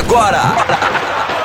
agora.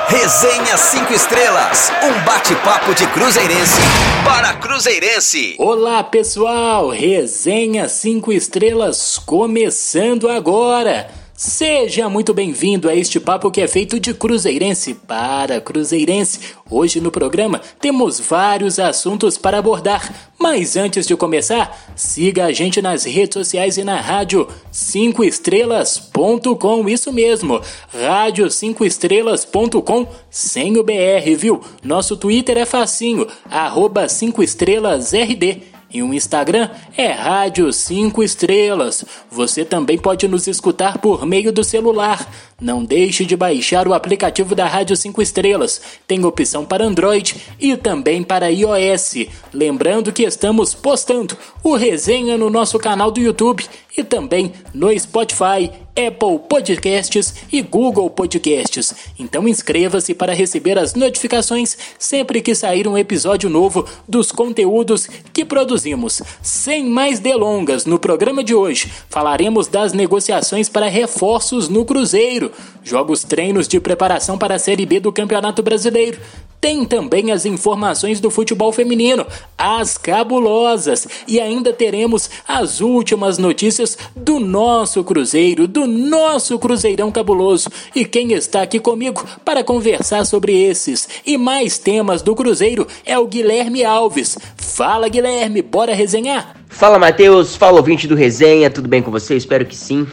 Resenha 5 Estrelas, um bate-papo de Cruzeirense para Cruzeirense. Olá pessoal, Resenha 5 Estrelas começando agora. Seja muito bem-vindo a este papo que é feito de Cruzeirense para Cruzeirense. Hoje no programa temos vários assuntos para abordar, mas antes de começar, siga a gente nas redes sociais e na rádio 5estrelas.com, isso mesmo, rádio 5estrelas.com sem o BR, viu? Nosso Twitter é facinho, arroba 5estrelasRD. E o Instagram é Rádio 5 Estrelas. Você também pode nos escutar por meio do celular. Não deixe de baixar o aplicativo da Rádio 5 Estrelas. Tem opção para Android e também para iOS. Lembrando que estamos postando o resenha no nosso canal do YouTube e também no Spotify Apple Podcasts e Google Podcasts. Então inscreva-se para receber as notificações sempre que sair um episódio novo dos conteúdos que produzimos. Sem mais delongas, no programa de hoje falaremos das negociações para reforços no Cruzeiro, jogos treinos de preparação para a Série B do Campeonato Brasileiro. Tem também as informações do futebol feminino, as cabulosas, e ainda teremos as últimas notícias do nosso Cruzeiro, do nosso Cruzeirão Cabuloso. E quem está aqui comigo para conversar sobre esses e mais temas do Cruzeiro é o Guilherme Alves. Fala Guilherme, bora resenhar? Fala Matheus, fala ouvinte do Resenha, tudo bem com você? Espero que sim.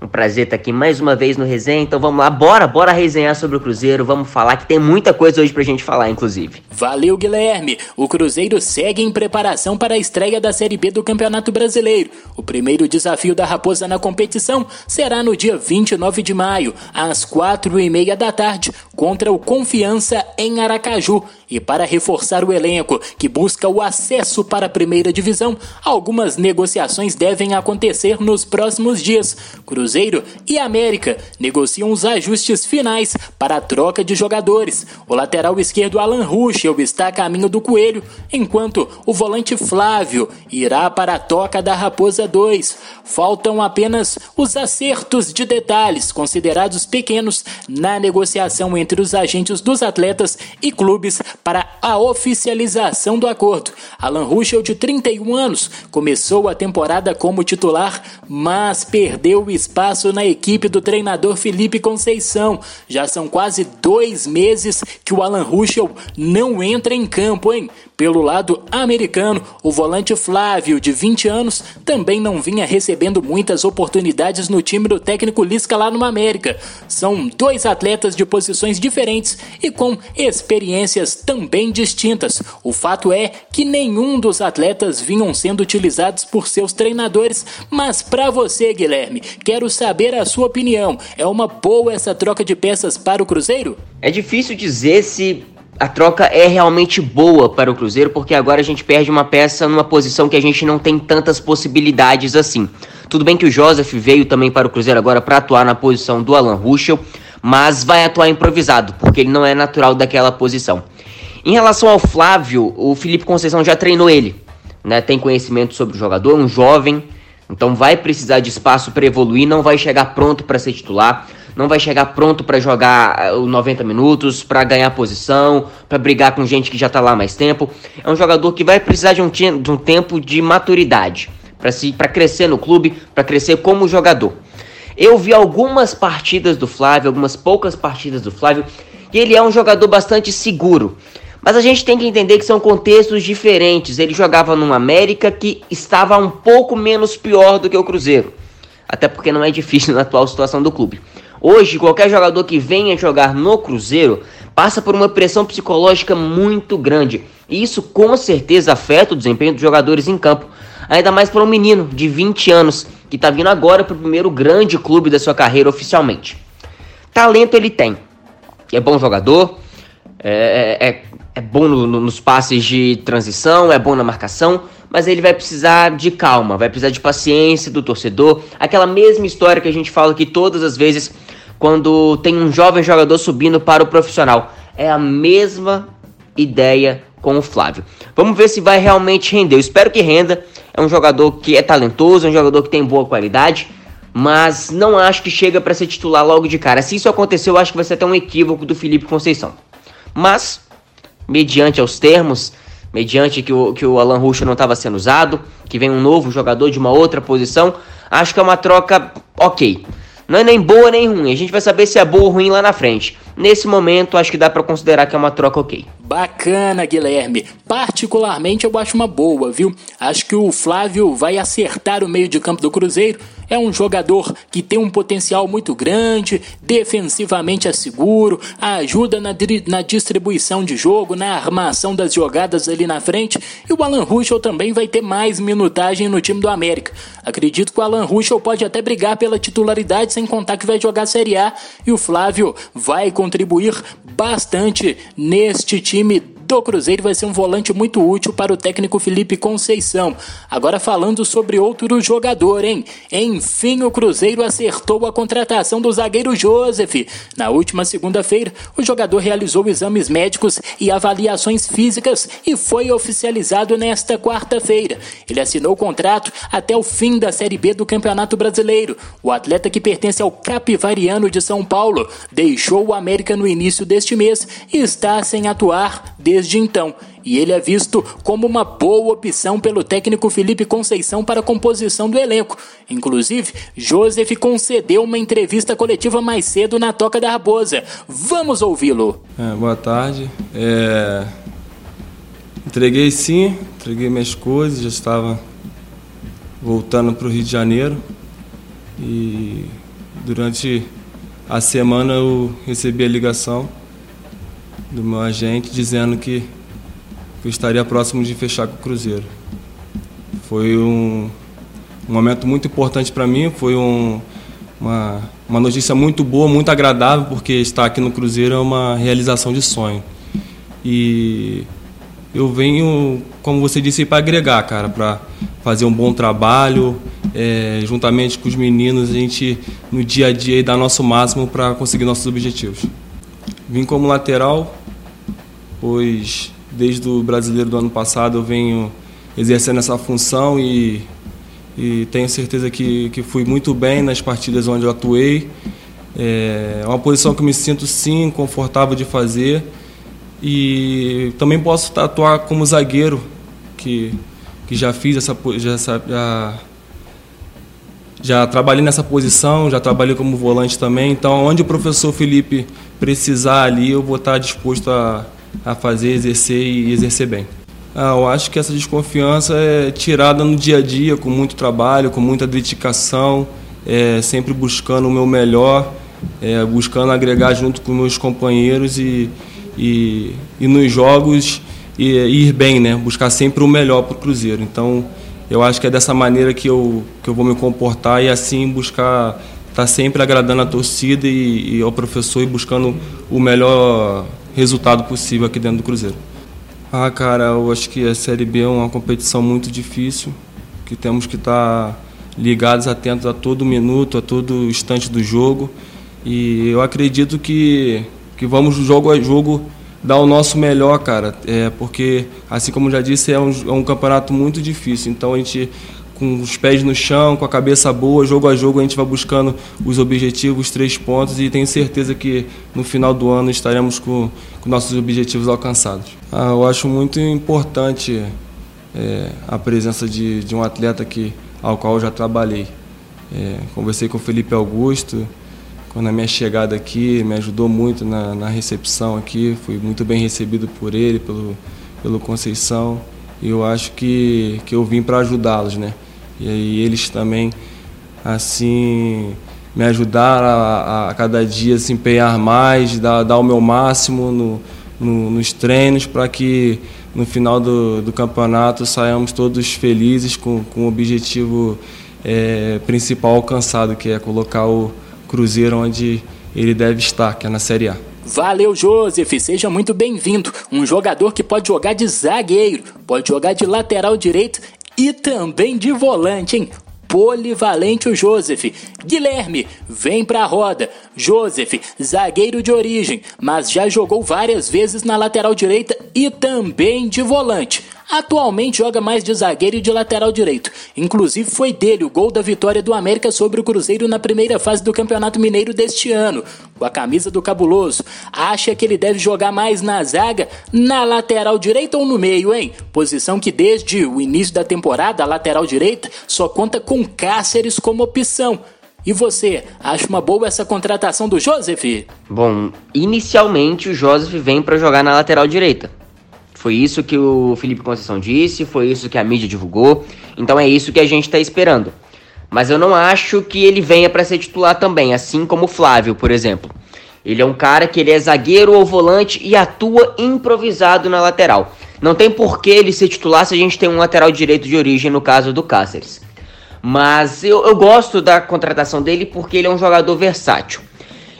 Um prazer estar aqui mais uma vez no Resenha. Então vamos lá, bora, bora resenhar sobre o Cruzeiro. Vamos falar que tem muita coisa hoje pra gente falar, inclusive. Valeu, Guilherme. O Cruzeiro segue em preparação para a estreia da Série B do Campeonato Brasileiro. O primeiro desafio da Raposa na competição será no dia 29 de maio, às quatro e meia da tarde, contra o Confiança em Aracaju. E para reforçar o elenco que busca o acesso para a primeira divisão, algumas negociações devem acontecer nos próximos dias. Cruzeiro e América negociam os ajustes finais para a troca de jogadores. O lateral esquerdo Alan Ruschel está a caminho do Coelho, enquanto o volante Flávio irá para a toca da Raposa 2. Faltam apenas os acertos de detalhes considerados pequenos na negociação entre os agentes dos atletas e clubes para a oficialização do acordo. Alan Ruschel, de 31 anos, começou a temporada como titular, mas perdeu espaço na equipe do treinador Felipe Conceição. Já são quase dois meses que o Alan Ruschel não entra em campo, hein? Pelo lado americano, o volante Flávio, de 20 anos, também não vinha recebendo muitas oportunidades no time do técnico Lisca lá no América. São dois atletas de posições diferentes e com experiências também distintas. O fato é que nenhum dos atletas vinham sendo utilizados por seus treinadores. Mas para você, Guilherme, quero saber a sua opinião. É uma boa essa troca de peças para o Cruzeiro? É difícil dizer se a troca é realmente boa para o Cruzeiro, porque agora a gente perde uma peça numa posição que a gente não tem tantas possibilidades assim. Tudo bem que o Joseph veio também para o Cruzeiro agora para atuar na posição do Alan Ruschel, mas vai atuar improvisado, porque ele não é natural daquela posição. Em relação ao Flávio, o Felipe Conceição já treinou ele, né? Tem conhecimento sobre o jogador, um jovem, então vai precisar de espaço para evoluir, não vai chegar pronto para ser titular não vai chegar pronto para jogar os 90 minutos, para ganhar posição, para brigar com gente que já tá lá mais tempo. É um jogador que vai precisar de um, de um tempo de maturidade para se para crescer no clube, para crescer como jogador. Eu vi algumas partidas do Flávio, algumas poucas partidas do Flávio, e ele é um jogador bastante seguro. Mas a gente tem que entender que são contextos diferentes. Ele jogava numa América que estava um pouco menos pior do que o Cruzeiro. Até porque não é difícil na atual situação do clube. Hoje, qualquer jogador que venha jogar no Cruzeiro passa por uma pressão psicológica muito grande. E isso com certeza afeta o desempenho dos jogadores em campo. Ainda mais para um menino de 20 anos que está vindo agora para o primeiro grande clube da sua carreira oficialmente. Talento ele tem. É bom jogador, é, é, é, bom no, no, nos passes de transição, é bom na marcação, mas ele vai precisar de calma, vai precisar de paciência do torcedor. Aquela mesma história que a gente fala aqui todas as vezes quando tem um jovem jogador subindo para o profissional. É a mesma ideia com o Flávio. Vamos ver se vai realmente render. Eu espero que renda. É um jogador que é talentoso, é um jogador que tem boa qualidade, mas não acho que chega para ser titular logo de cara. Se isso aconteceu, eu acho que vai ser até um equívoco do Felipe Conceição. Mas, mediante aos termos, mediante que o, que o Alan Ruschel não estava sendo usado, que vem um novo jogador de uma outra posição, acho que é uma troca ok. Não é nem boa nem ruim, a gente vai saber se é boa ou ruim lá na frente. Nesse momento, acho que dá para considerar que é uma troca ok. Bacana, Guilherme. Particularmente eu acho uma boa, viu? Acho que o Flávio vai acertar o meio de campo do Cruzeiro. É um jogador que tem um potencial muito grande, defensivamente é seguro, ajuda na, na distribuição de jogo, na armação das jogadas ali na frente. E o Alan Ruschel também vai ter mais minutagem no time do América. Acredito que o Alan Ruschel pode até brigar pela titularidade, sem contar que vai jogar Série A. E o Flávio vai contribuir bastante neste time do Cruzeiro vai ser um volante muito útil para o técnico Felipe Conceição. Agora falando sobre outro jogador, hein? Enfim, o Cruzeiro acertou a contratação do zagueiro Joseph. Na última segunda-feira, o jogador realizou exames médicos e avaliações físicas e foi oficializado nesta quarta-feira. Ele assinou o contrato até o fim da Série B do Campeonato Brasileiro. O atleta que pertence ao Capivariano de São Paulo deixou o América no início deste mês e está sem atuar desde desde então, e ele é visto como uma boa opção pelo técnico Felipe Conceição para a composição do elenco. Inclusive, Joseph concedeu uma entrevista coletiva mais cedo na Toca da Raposa. Vamos ouvi-lo. É, boa tarde. É... Entreguei sim, entreguei minhas coisas, já estava voltando para o Rio de Janeiro e durante a semana eu recebi a ligação do meu agente dizendo que, que eu estaria próximo de fechar com o Cruzeiro. Foi um, um momento muito importante para mim, foi um, uma, uma notícia muito boa, muito agradável, porque estar aqui no Cruzeiro é uma realização de sonho. E eu venho, como você disse, para agregar, cara, para fazer um bom trabalho, é, juntamente com os meninos, a gente no dia a dia dar nosso máximo para conseguir nossos objetivos. Vim como lateral, pois desde o brasileiro do ano passado eu venho exercendo essa função e, e tenho certeza que, que fui muito bem nas partidas onde eu atuei. É uma posição que me sinto sim confortável de fazer e também posso atuar como zagueiro, que, que já fiz essa, já, já já trabalhei nessa posição, já trabalhei como volante também. Então, onde o professor Felipe precisar ali, eu vou estar disposto a, a fazer, exercer e exercer bem. Ah, eu acho que essa desconfiança é tirada no dia a dia, com muito trabalho, com muita dedicação, é, sempre buscando o meu melhor, é, buscando agregar junto com meus companheiros e, e, e nos jogos e, ir bem, né? buscar sempre o melhor para o Cruzeiro. Então, eu acho que é dessa maneira que eu, que eu vou me comportar e assim buscar estar tá sempre agradando a torcida e, e ao professor e buscando o melhor resultado possível aqui dentro do Cruzeiro. Ah, cara, eu acho que a Série B é uma competição muito difícil, que temos que estar tá ligados, atentos a todo minuto, a todo instante do jogo. E eu acredito que, que vamos jogo a jogo dar o nosso melhor, cara, é, porque, assim como já disse, é um, é um campeonato muito difícil. Então a gente, com os pés no chão, com a cabeça boa, jogo a jogo, a gente vai buscando os objetivos, os três pontos, e tenho certeza que no final do ano estaremos com, com nossos objetivos alcançados. Ah, eu acho muito importante é, a presença de, de um atleta que, ao qual eu já trabalhei. É, conversei com o Felipe Augusto, quando a minha chegada aqui me ajudou muito na, na recepção aqui, fui muito bem recebido por ele, pelo, pelo Conceição, e eu acho que, que eu vim para ajudá-los, né? E aí eles também, assim, me ajudaram a, a cada dia se empenhar mais, dar, dar o meu máximo no, no, nos treinos para que no final do, do campeonato saiamos todos felizes com, com o objetivo é, principal alcançado, que é colocar o Cruzeiro onde ele deve estar, que é na Série A. Valeu, Joseph. Seja muito bem-vindo. Um jogador que pode jogar de zagueiro, pode jogar de lateral direito e também de volante, hein? polivalente o Joseph. Guilherme, vem pra roda. Joseph, zagueiro de origem, mas já jogou várias vezes na lateral direita e também de volante. atualmente joga mais de zagueiro e de lateral direito. Inclusive foi dele o gol da vitória do América sobre o Cruzeiro na primeira fase do Campeonato Mineiro deste ano, com a camisa do Cabuloso. Acha que ele deve jogar mais na zaga, na lateral direita ou no meio, hein? Posição que desde o início da temporada, a lateral direita só conta com Cáceres como opção. E você, acha uma boa essa contratação do Joseph? Bom, inicialmente o Joseph vem para jogar na lateral direita. Foi isso que o Felipe Conceição disse, foi isso que a mídia divulgou. Então é isso que a gente está esperando. Mas eu não acho que ele venha para ser titular também, assim como o Flávio, por exemplo. Ele é um cara que ele é zagueiro ou volante e atua improvisado na lateral. Não tem por que ele ser titular se a gente tem um lateral direito de origem, no caso do Cáceres. Mas eu, eu gosto da contratação dele porque ele é um jogador versátil.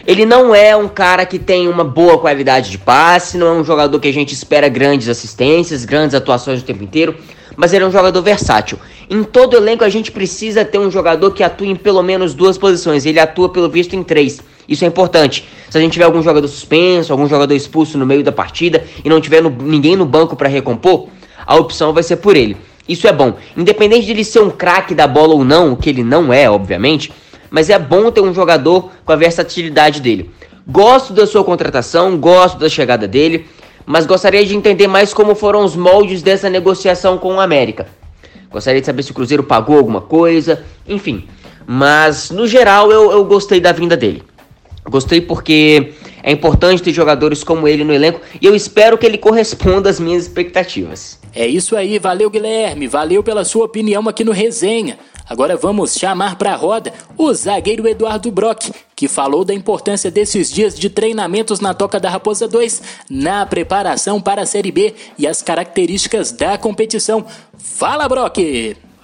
Ele não é um cara que tem uma boa qualidade de passe, não é um jogador que a gente espera grandes assistências, grandes atuações o tempo inteiro, mas ele é um jogador versátil. Em todo elenco a gente precisa ter um jogador que atue em pelo menos duas posições. Ele atua pelo visto em três. Isso é importante. Se a gente tiver algum jogador suspenso, algum jogador expulso no meio da partida e não tiver no, ninguém no banco para recompor, a opção vai ser por ele. Isso é bom. Independente de ele ser um craque da bola ou não, o que ele não é, obviamente, mas é bom ter um jogador com a versatilidade dele. Gosto da sua contratação, gosto da chegada dele, mas gostaria de entender mais como foram os moldes dessa negociação com o América. Gostaria de saber se o Cruzeiro pagou alguma coisa, enfim. Mas no geral eu, eu gostei da vinda dele. Gostei porque é importante ter jogadores como ele no elenco e eu espero que ele corresponda às minhas expectativas. É isso aí, valeu Guilherme, valeu pela sua opinião aqui no Resenha. Agora vamos chamar para a roda o zagueiro Eduardo Brock, que falou da importância desses dias de treinamentos na Toca da Raposa 2 na preparação para a Série B e as características da competição. Fala, Brock!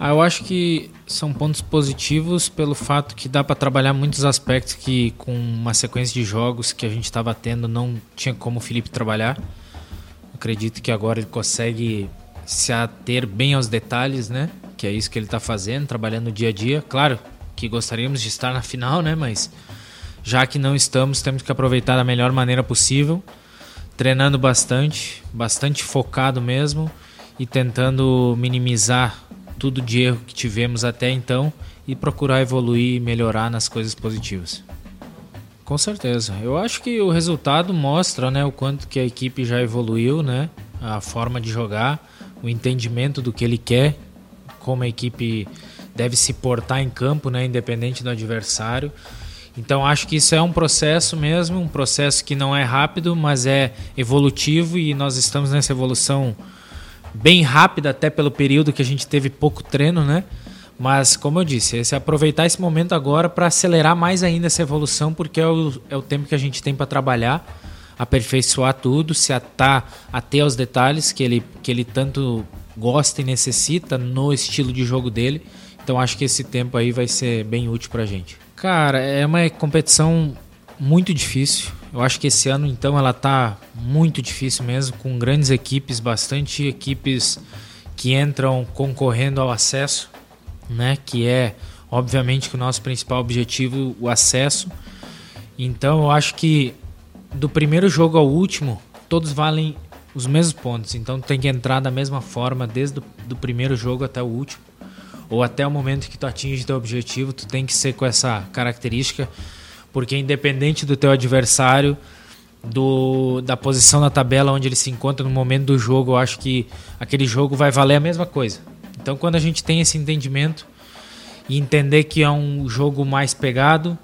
Ah, eu acho que são pontos positivos pelo fato que dá para trabalhar muitos aspectos que com uma sequência de jogos que a gente estava tendo não tinha como o Felipe trabalhar. Acredito que agora ele consegue se ater bem aos detalhes, né? Que é isso que ele está fazendo, trabalhando dia a dia. Claro que gostaríamos de estar na final, né? Mas já que não estamos, temos que aproveitar da melhor maneira possível, treinando bastante, bastante focado mesmo e tentando minimizar tudo de erro que tivemos até então e procurar evoluir e melhorar nas coisas positivas. Com certeza. Eu acho que o resultado mostra, né, o quanto que a equipe já evoluiu, né, a forma de jogar o entendimento do que ele quer, como a equipe deve se portar em campo, né, independente do adversário. Então acho que isso é um processo mesmo, um processo que não é rápido, mas é evolutivo e nós estamos nessa evolução bem rápida até pelo período que a gente teve pouco treino, né? Mas como eu disse, é aproveitar esse momento agora para acelerar mais ainda essa evolução, porque é o, é o tempo que a gente tem para trabalhar aperfeiçoar tudo, se atar até aos detalhes que ele, que ele tanto gosta e necessita no estilo de jogo dele. Então acho que esse tempo aí vai ser bem útil pra gente. Cara, é uma competição muito difícil. Eu acho que esse ano então ela tá muito difícil mesmo, com grandes equipes, bastante equipes que entram concorrendo ao acesso, né? Que é obviamente que o nosso principal objetivo, o acesso. Então eu acho que do primeiro jogo ao último, todos valem os mesmos pontos. Então tem que entrar da mesma forma desde o primeiro jogo até o último. Ou até o momento que tu atinge teu objetivo, tu tem que ser com essa característica, porque independente do teu adversário, do, da posição na tabela onde ele se encontra no momento do jogo, eu acho que aquele jogo vai valer a mesma coisa. Então quando a gente tem esse entendimento e entender que é um jogo mais pegado,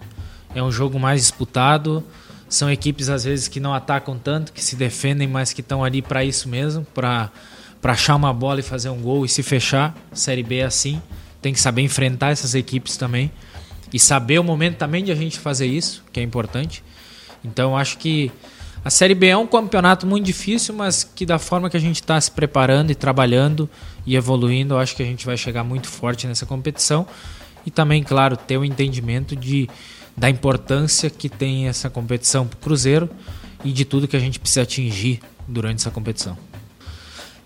é um jogo mais disputado, são equipes às vezes que não atacam tanto, que se defendem, mas que estão ali para isso mesmo, para para achar uma bola e fazer um gol e se fechar. Série B é assim, tem que saber enfrentar essas equipes também e saber o momento também de a gente fazer isso, que é importante. Então acho que a Série B é um campeonato muito difícil, mas que da forma que a gente está se preparando e trabalhando e evoluindo, acho que a gente vai chegar muito forte nessa competição. E também, claro, ter o entendimento de da importância que tem essa competição para o Cruzeiro e de tudo que a gente precisa atingir durante essa competição.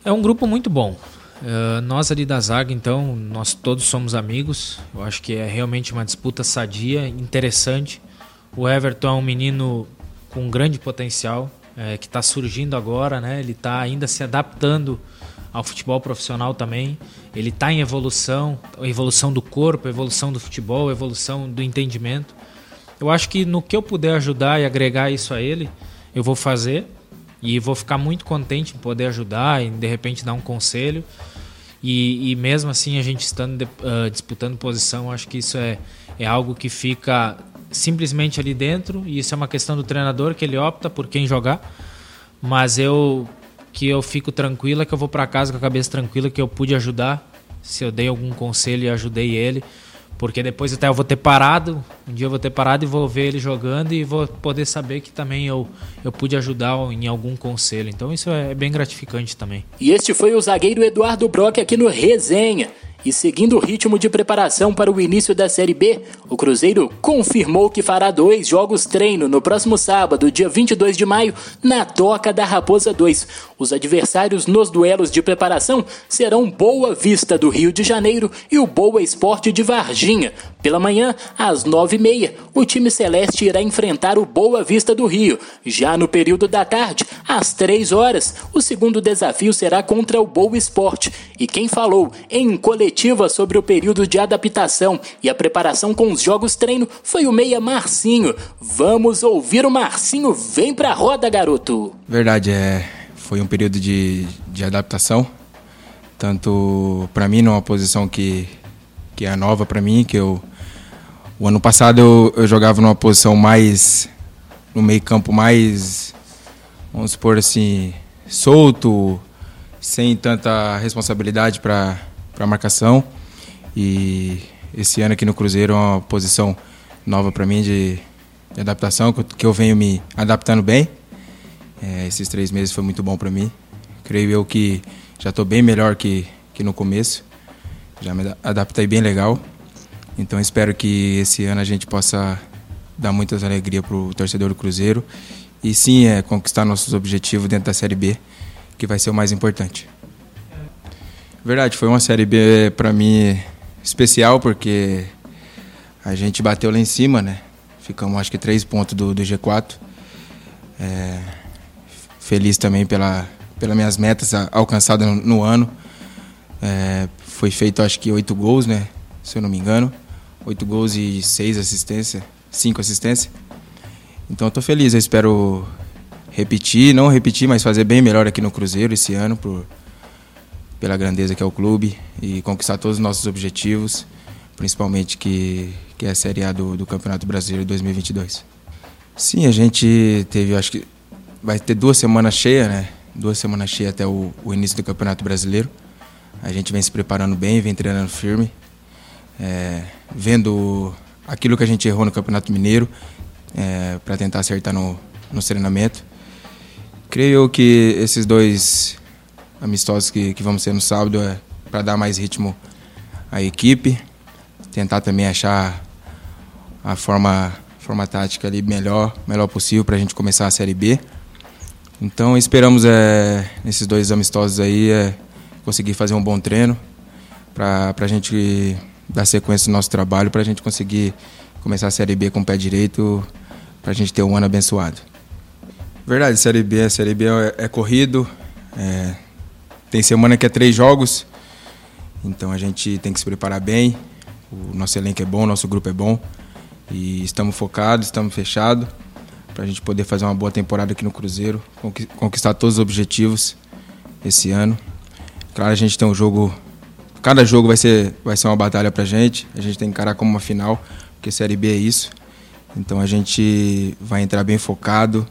É um grupo muito bom. Uh, nós ali da Zaga, então, nós todos somos amigos. Eu acho que é realmente uma disputa sadia, interessante. O Everton é um menino com grande potencial, é, que está surgindo agora, né? Ele está ainda se adaptando ao futebol profissional também. Ele está em evolução, evolução do corpo, evolução do futebol, evolução do entendimento. Eu acho que no que eu puder ajudar e agregar isso a ele, eu vou fazer e vou ficar muito contente em poder ajudar e de repente dar um conselho. E, e mesmo assim, a gente estando de, uh, disputando posição, acho que isso é, é algo que fica simplesmente ali dentro. E isso é uma questão do treinador, que ele opta por quem jogar. Mas eu que eu fico tranquila, que eu vou para casa com a cabeça tranquila, que eu pude ajudar. Se eu dei algum conselho e ajudei ele. Porque depois até eu vou ter parado, um dia eu vou ter parado e vou ver ele jogando e vou poder saber que também eu, eu pude ajudar em algum conselho. Então isso é bem gratificante também. E este foi o zagueiro Eduardo Brock aqui no Resenha. E seguindo o ritmo de preparação para o início da Série B, o Cruzeiro confirmou que fará dois jogos treino no próximo sábado, dia 22 de maio, na Toca da Raposa 2. Os adversários nos duelos de preparação serão Boa Vista do Rio de Janeiro e o Boa Esporte de Varginha. Pela manhã, às nove e meia, o time celeste irá enfrentar o Boa Vista do Rio. Já no período da tarde, às três horas, o segundo desafio será contra o Boa Esporte. E quem falou em sobre o período de adaptação e a preparação com os jogos treino foi o meia Marcinho. Vamos ouvir o Marcinho. Vem pra roda, garoto. Verdade, é. Foi um período de, de adaptação. Tanto para mim, numa posição que, que é nova para mim, que eu o ano passado eu, eu jogava numa posição mais. no meio-campo mais. vamos supor assim. solto, sem tanta responsabilidade para a marcação. E esse ano aqui no Cruzeiro é uma posição nova para mim de, de, adaptação, que eu venho me adaptando bem. É, esses três meses foi muito bom para mim. Creio eu que já estou bem melhor que, que no começo. Já me adaptei bem legal. Então espero que esse ano a gente possa dar muitas alegrias para o torcedor do Cruzeiro e sim é conquistar nossos objetivos dentro da Série B, que vai ser o mais importante. Verdade, foi uma Série B para mim especial porque a gente bateu lá em cima, né? Ficamos acho que três pontos do, do G4. É, feliz também pela pelas minhas metas alcançadas no, no ano. É, foi feito acho que oito gols, né? Se eu não me engano oito gols e seis assistências, cinco assistências. Então estou feliz, eu espero repetir, não repetir, mas fazer bem melhor aqui no Cruzeiro esse ano, por, pela grandeza que é o clube e conquistar todos os nossos objetivos, principalmente que, que é a Série A do, do Campeonato Brasileiro 2022. Sim, a gente teve, acho que vai ter duas semanas cheias, né? Duas semanas cheias até o, o início do Campeonato Brasileiro. A gente vem se preparando bem, vem treinando firme é, vendo aquilo que a gente errou no Campeonato Mineiro é, para tentar acertar no, no treinamento. Creio que esses dois amistosos que, que vamos ter no sábado é para dar mais ritmo à equipe, tentar também achar a forma, forma tática ali melhor, melhor possível para a gente começar a Série B. Então esperamos é, nesses dois amistosos aí é, conseguir fazer um bom treino para a gente dar sequência no nosso trabalho para a gente conseguir começar a Série B com o pé direito, para a gente ter um ano abençoado. Verdade, Série B, a Série B é, é corrido, é, tem semana que é três jogos, então a gente tem que se preparar bem, o nosso elenco é bom, o nosso grupo é bom, e estamos focados, estamos fechados, para a gente poder fazer uma boa temporada aqui no Cruzeiro, conquistar todos os objetivos esse ano. Claro, a gente tem um jogo cada jogo vai ser, vai ser uma batalha pra gente. A gente tem que encarar como uma final, porque Série B é isso. Então a gente vai entrar bem focado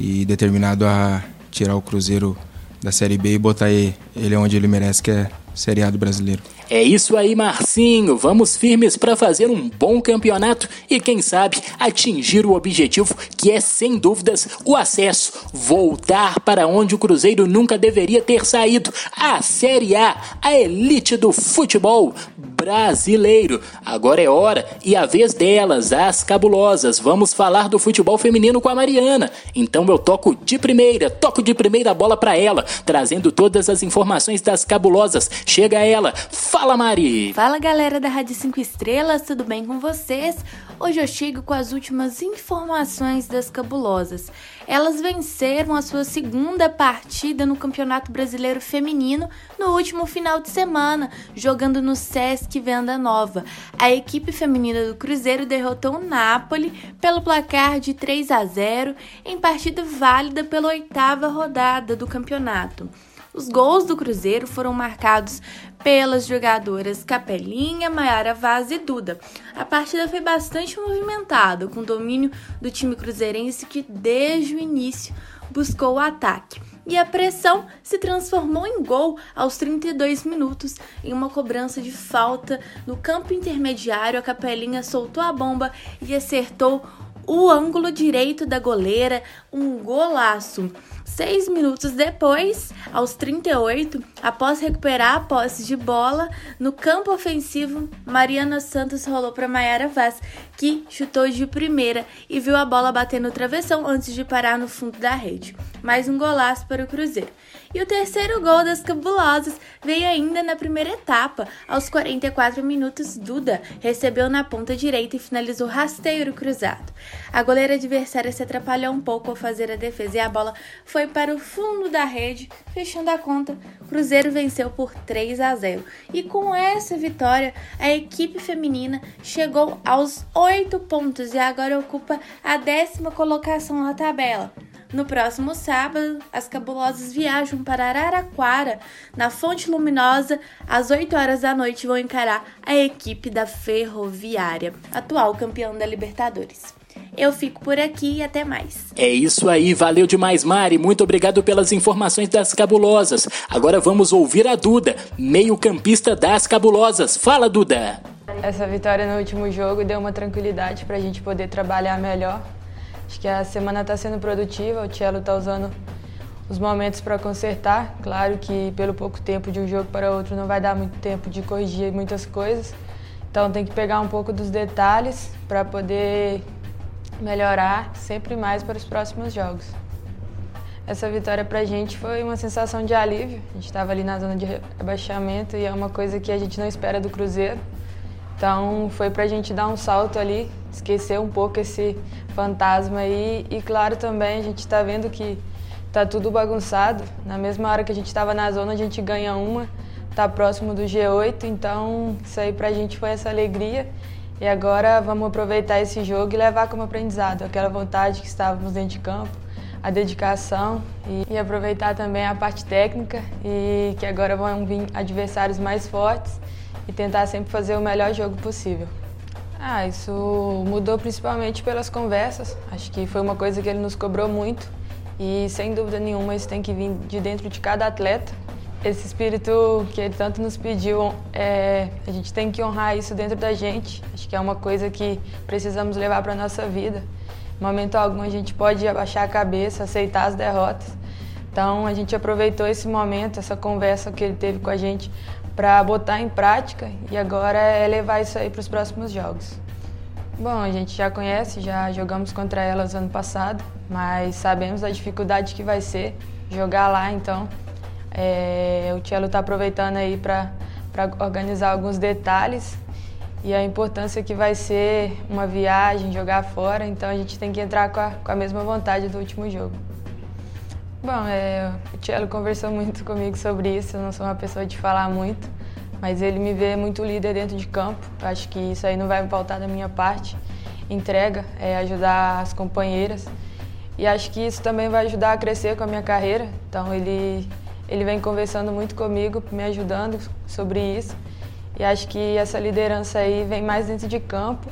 e determinado a tirar o Cruzeiro da Série B e botar ele onde ele merece, que é Série A do brasileiro. É isso aí, Marcinho. Vamos firmes para fazer um bom campeonato e, quem sabe, atingir o objetivo que é, sem dúvidas, o acesso. Voltar para onde o Cruzeiro nunca deveria ter saído a Série A, a elite do futebol brasileiro. Agora é hora e a vez delas, as cabulosas. Vamos falar do futebol feminino com a Mariana. Então eu toco de primeira, toco de primeira bola para ela, trazendo todas as informações das cabulosas. Chega ela. Fala, Mari. Fala, galera da Rádio 5 Estrelas, tudo bem com vocês? Hoje eu chego com as últimas informações das cabulosas. Elas venceram a sua segunda partida no Campeonato Brasileiro Feminino no último final de semana, jogando no Sesc Venda Nova. A equipe feminina do Cruzeiro derrotou o Napoli pelo placar de 3 a 0 em partida válida pela oitava rodada do campeonato. Os gols do Cruzeiro foram marcados pelas jogadoras Capelinha, Maiara Vaz e Duda. A partida foi bastante movimentada, com domínio do time cruzeirense que desde o início buscou o ataque. E a pressão se transformou em gol aos 32 minutos. Em uma cobrança de falta no campo intermediário, a Capelinha soltou a bomba e acertou o ângulo direito da goleira, um golaço. Seis minutos depois, aos 38, após recuperar a posse de bola, no campo ofensivo, Mariana Santos rolou para Maiara Vaz, que chutou de primeira e viu a bola bater no travessão antes de parar no fundo da rede. Mais um golaço para o Cruzeiro. E o terceiro gol das cabulosas veio ainda na primeira etapa. Aos 44 minutos, Duda recebeu na ponta direita e finalizou rasteiro cruzado. A goleira adversária se atrapalhou um pouco ao fazer a defesa e a bola foi para o fundo da rede, fechando a conta. Cruzeiro venceu por 3 a 0. E com essa vitória, a equipe feminina chegou aos 8 pontos e agora ocupa a décima colocação na tabela. No próximo sábado, as cabulosas viajam para Araraquara, na Fonte Luminosa, às 8 horas da noite vão encarar a equipe da Ferroviária, atual campeão da Libertadores. Eu fico por aqui e até mais. É isso aí, valeu demais, Mari. Muito obrigado pelas informações das cabulosas. Agora vamos ouvir a Duda, meio-campista das cabulosas. Fala, Duda! Essa vitória no último jogo deu uma tranquilidade para a gente poder trabalhar melhor Acho que a semana está sendo produtiva, o Cello está usando os momentos para consertar. Claro que pelo pouco tempo de um jogo para outro não vai dar muito tempo de corrigir muitas coisas. Então tem que pegar um pouco dos detalhes para poder melhorar sempre mais para os próximos jogos. Essa vitória para a gente foi uma sensação de alívio. A gente estava ali na zona de rebaixamento e é uma coisa que a gente não espera do Cruzeiro. Então foi para a gente dar um salto ali, esquecer um pouco esse fantasma aí. E claro também a gente está vendo que tá tudo bagunçado. Na mesma hora que a gente estava na zona, a gente ganha uma, tá próximo do G8. Então isso aí para a gente foi essa alegria. E agora vamos aproveitar esse jogo e levar como aprendizado aquela vontade que estávamos dentro de campo, a dedicação e, e aproveitar também a parte técnica e que agora vão vir adversários mais fortes e tentar sempre fazer o melhor jogo possível. Ah, isso mudou principalmente pelas conversas. Acho que foi uma coisa que ele nos cobrou muito e sem dúvida nenhuma isso tem que vir de dentro de cada atleta. Esse espírito que ele tanto nos pediu, é, a gente tem que honrar isso dentro da gente. Acho que é uma coisa que precisamos levar para a nossa vida. Em momento algum a gente pode abaixar a cabeça, aceitar as derrotas. Então a gente aproveitou esse momento, essa conversa que ele teve com a gente para botar em prática e agora é levar isso aí para os próximos jogos. Bom, a gente já conhece, já jogamos contra elas ano passado, mas sabemos a dificuldade que vai ser jogar lá, então é, o Cello está aproveitando aí para organizar alguns detalhes e a importância que vai ser uma viagem, jogar fora, então a gente tem que entrar com a, com a mesma vontade do último jogo. Bom, é, o Cello conversou muito comigo sobre isso. Eu não sou uma pessoa de falar muito, mas ele me vê muito líder dentro de campo. Eu acho que isso aí não vai faltar da minha parte. Entrega, é ajudar as companheiras. E acho que isso também vai ajudar a crescer com a minha carreira. Então ele, ele vem conversando muito comigo, me ajudando sobre isso. E acho que essa liderança aí vem mais dentro de campo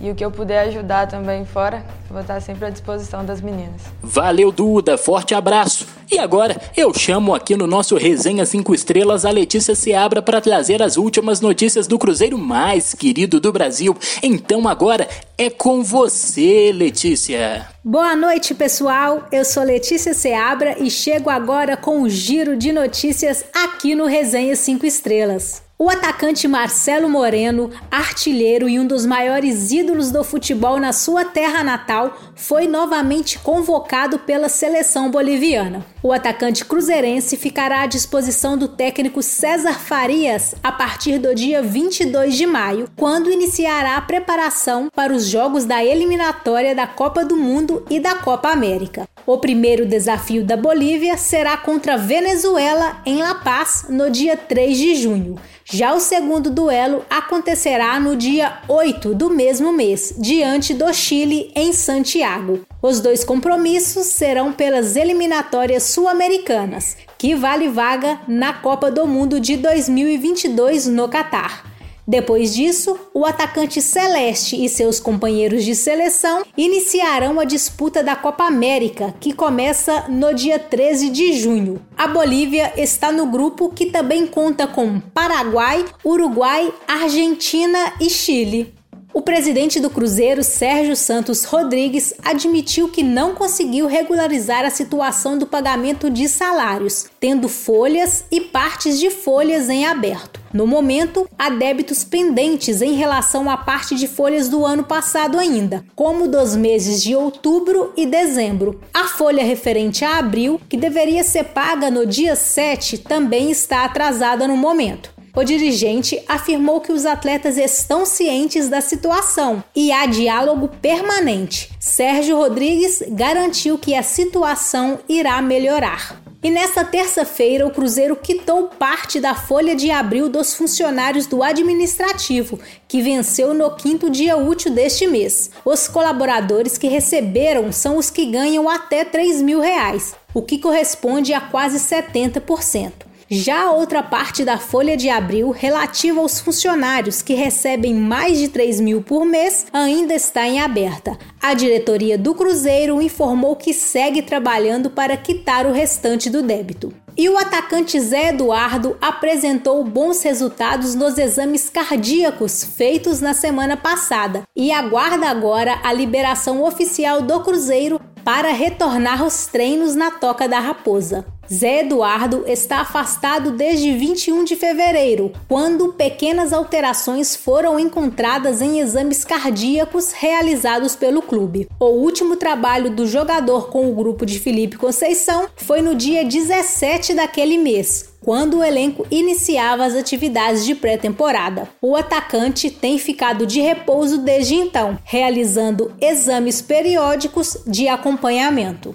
e o que eu puder ajudar também fora, vou estar sempre à disposição das meninas. Valeu, Duda. Forte abraço. E agora eu chamo aqui no nosso Resenha 5 Estrelas a Letícia Seabra para trazer as últimas notícias do Cruzeiro mais querido do Brasil. Então agora é com você, Letícia. Boa noite, pessoal. Eu sou Letícia Seabra e chego agora com um giro de notícias aqui no Resenha 5 Estrelas. O atacante Marcelo Moreno, artilheiro e um dos maiores ídolos do futebol na sua terra natal, foi novamente convocado pela seleção boliviana. O atacante cruzeirense ficará à disposição do técnico César Farias a partir do dia 22 de maio, quando iniciará a preparação para os jogos da eliminatória da Copa do Mundo e da Copa América. O primeiro desafio da Bolívia será contra a Venezuela em La Paz no dia 3 de junho. Já o segundo duelo acontecerá no dia 8 do mesmo mês, diante do Chile em Santiago. Os dois compromissos serão pelas eliminatórias sul-americanas, que vale vaga na Copa do Mundo de 2022 no Catar. Depois disso, o atacante Celeste e seus companheiros de seleção iniciarão a disputa da Copa América, que começa no dia 13 de junho. A Bolívia está no grupo que também conta com Paraguai, Uruguai, Argentina e Chile. O presidente do Cruzeiro, Sérgio Santos Rodrigues, admitiu que não conseguiu regularizar a situação do pagamento de salários, tendo folhas e partes de folhas em aberto. No momento, há débitos pendentes em relação à parte de folhas do ano passado ainda, como dos meses de outubro e dezembro. A folha referente a abril, que deveria ser paga no dia 7, também está atrasada no momento. O dirigente afirmou que os atletas estão cientes da situação e há diálogo permanente. Sérgio Rodrigues garantiu que a situação irá melhorar. E nesta terça-feira, o Cruzeiro quitou parte da folha de abril dos funcionários do administrativo, que venceu no quinto dia útil deste mês. Os colaboradores que receberam são os que ganham até 3 mil reais, o que corresponde a quase 70%. Já a outra parte da folha de abril, relativa aos funcionários que recebem mais de 3 mil por mês, ainda está em aberta. A diretoria do Cruzeiro informou que segue trabalhando para quitar o restante do débito. E o atacante Zé Eduardo apresentou bons resultados nos exames cardíacos feitos na semana passada e aguarda agora a liberação oficial do Cruzeiro para retornar aos treinos na Toca da Raposa. Zé Eduardo está afastado desde 21 de fevereiro, quando pequenas alterações foram encontradas em exames cardíacos realizados pelo clube. O último trabalho do jogador com o grupo de Felipe Conceição foi no dia 17 daquele mês, quando o elenco iniciava as atividades de pré-temporada. O atacante tem ficado de repouso desde então, realizando exames periódicos de acompanhamento.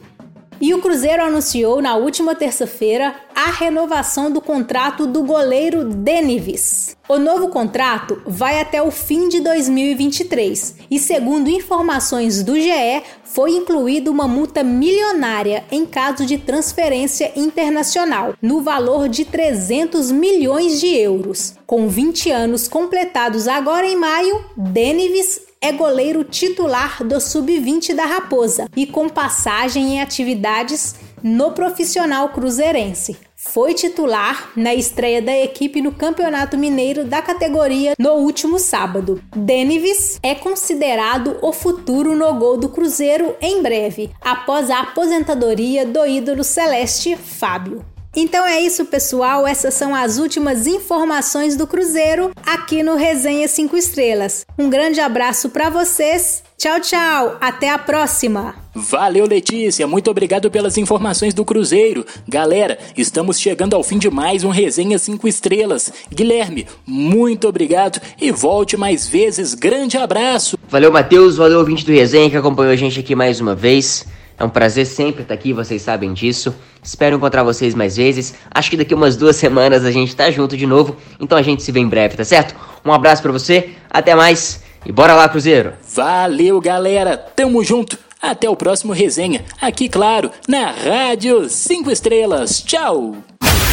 E o Cruzeiro anunciou na última terça-feira a renovação do contrato do goleiro Denivis. O novo contrato vai até o fim de 2023 e, segundo informações do GE, foi incluída uma multa milionária em caso de transferência internacional, no valor de 300 milhões de euros. Com 20 anos completados agora em maio, Denivis é goleiro titular do Sub-20 da Raposa e com passagem em atividades no profissional cruzeirense. Foi titular na estreia da equipe no Campeonato Mineiro da categoria no último sábado. Denivis é considerado o futuro no gol do Cruzeiro em breve, após a aposentadoria do ídolo celeste Fábio. Então é isso, pessoal. Essas são as últimas informações do Cruzeiro aqui no Resenha 5 Estrelas. Um grande abraço para vocês. Tchau, tchau. Até a próxima. Valeu, Letícia. Muito obrigado pelas informações do Cruzeiro. Galera, estamos chegando ao fim de mais um Resenha 5 Estrelas. Guilherme, muito obrigado e volte mais vezes. Grande abraço. Valeu, Matheus. Valeu, ouvinte do Resenha que acompanhou a gente aqui mais uma vez. É um prazer sempre estar aqui, vocês sabem disso. Espero encontrar vocês mais vezes. Acho que daqui umas duas semanas a gente tá junto de novo. Então a gente se vê em breve, tá certo? Um abraço para você, até mais e bora lá, Cruzeiro! Valeu, galera! Tamo junto! Até o próximo resenha, aqui, claro, na Rádio 5 Estrelas. Tchau!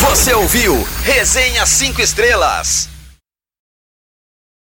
Você ouviu Resenha 5 Estrelas.